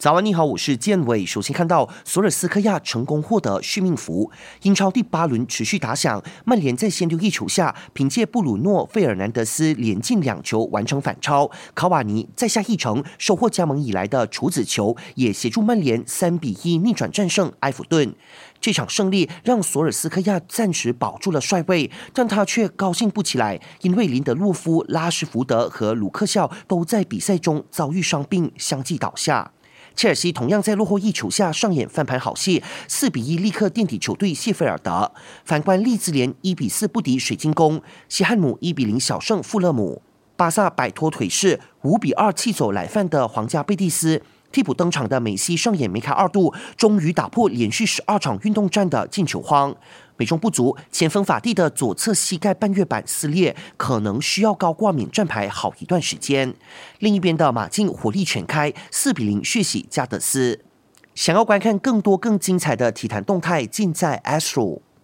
早安，你好，我是建伟。首先看到索尔斯克亚成功获得续命符，英超第八轮持续打响，曼联在先丢一球下，凭借布鲁诺·费尔南德斯连进两球完成反超，卡瓦尼在下一城收获加盟以来的处子球，也协助曼联三比一逆转战胜埃弗顿。这场胜利让索尔斯克亚暂时保住了帅位，但他却高兴不起来，因为林德洛夫、拉什福德和鲁克肖都在比赛中遭遇伤病，相继倒下。切尔西同样在落后一球下上演翻盘好戏，四比一立刻垫底球队谢菲尔德。反观利兹联一比四不敌水晶宫，西汉姆一比零小胜富勒姆，巴萨摆脱颓势，五比二气走来犯的皇家贝蒂斯。替补登场的梅西上演梅开二度，终于打破连续十二场运动战的进球荒。美中不足，前锋法蒂的左侧膝盖半月板撕裂，可能需要高挂免战牌好一段时间。另一边的马竞火力全开，四比零血洗加德斯。想要观看更多更精彩的体坛动态，尽在 Astro。